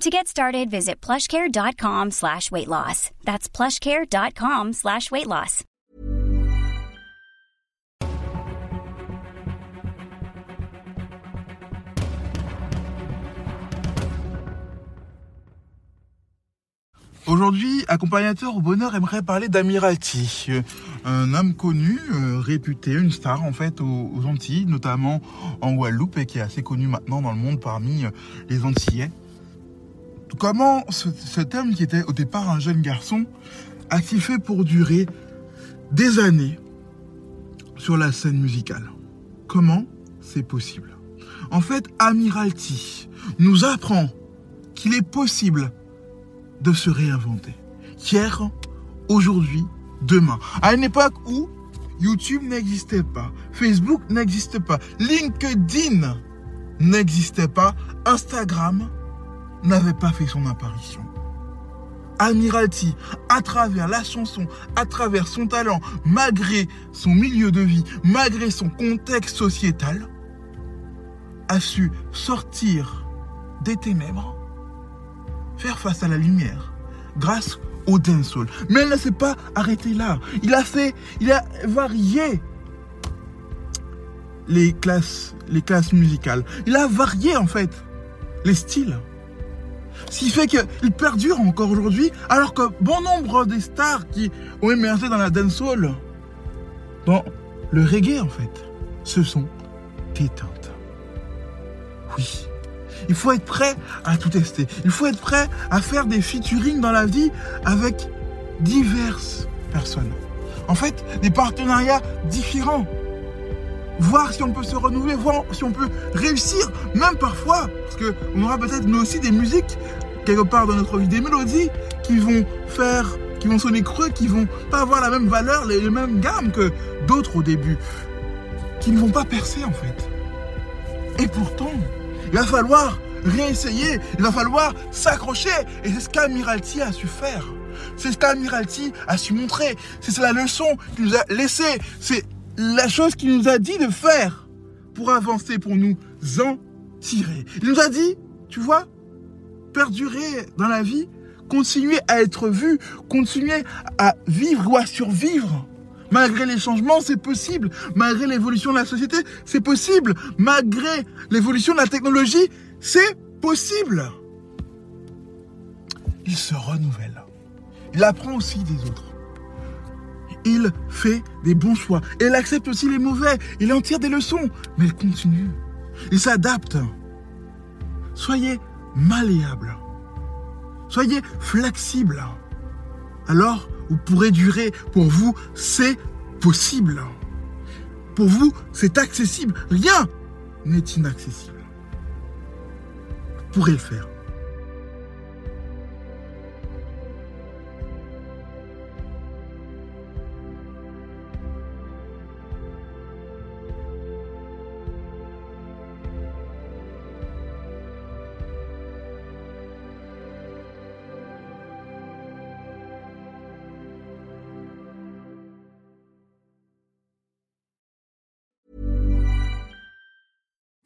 To get started, visit plushcare.com slash weight loss. That's plushcare.com slash weight loss. Aujourd'hui, accompagnateur au bonheur aimerait parler d'Amiralty, euh, un homme connu, euh, réputé, une star en fait aux, aux Antilles, notamment en Guadeloupe et qui est assez connu maintenant dans le monde parmi euh, les Antillais. Comment ce, cet homme qui était au départ un jeune garçon a fait pour durer des années sur la scène musicale? Comment c'est possible? En fait, Amiralty nous apprend qu'il est possible de se réinventer. Hier, aujourd'hui, demain. À une époque où YouTube n'existait pas, Facebook n'existait pas, LinkedIn n'existait pas, Instagram n'avait pas fait son apparition. Admiralty, à travers la chanson, à travers son talent, malgré son milieu de vie, malgré son contexte sociétal, a su sortir des ténèbres, faire face à la lumière, grâce au dancehall. Mais elle ne s'est pas arrêtée là. Il a fait, il a varié les classes, les classes musicales. Il a varié en fait les styles. Ce qui fait qu'il perdure encore aujourd'hui, alors que bon nombre des stars qui ont émergé dans la dancehall, dans le reggae en fait, se sont éteintes. Oui, il faut être prêt à tout tester. Il faut être prêt à faire des featuring dans la vie avec diverses personnes. En fait, des partenariats différents. Voir si on peut se renouveler, voir si on peut réussir, même parfois, parce qu'on aura peut-être nous aussi des musiques quelque part dans notre vie, des mélodies qui vont faire, qui vont sonner creux, qui vont pas avoir la même valeur, les, les mêmes gammes que d'autres au début, qui ne vont pas percer en fait. Et pourtant, il va falloir réessayer, il va falloir s'accrocher. Et c'est ce qu'Amiralty a su faire. C'est ce qu'Amiralty a su montrer. C'est la leçon qu'il nous a laissée. C'est la chose qu'il nous a dit de faire pour avancer, pour nous en tirer. Il nous a dit, tu vois, perdurer dans la vie, continuer à être vu, continuer à vivre ou à survivre. Malgré les changements, c'est possible. Malgré l'évolution de la société, c'est possible. Malgré l'évolution de la technologie, c'est possible. Il se renouvelle. Il apprend aussi des autres. Il fait des bons choix. Et il accepte aussi les mauvais. Il en tire des leçons. Mais il continue. Il s'adapte. Soyez malléable. Soyez flexible. Alors, vous pourrez durer. Pour vous, c'est possible. Pour vous, c'est accessible. Rien n'est inaccessible. Vous pourrez le faire.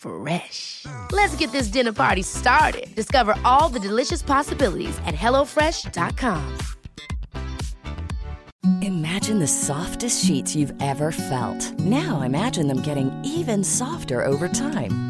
Fresh. Let's get this dinner party started. Discover all the delicious possibilities at hellofresh.com. Imagine the softest sheets you've ever felt. Now imagine them getting even softer over time.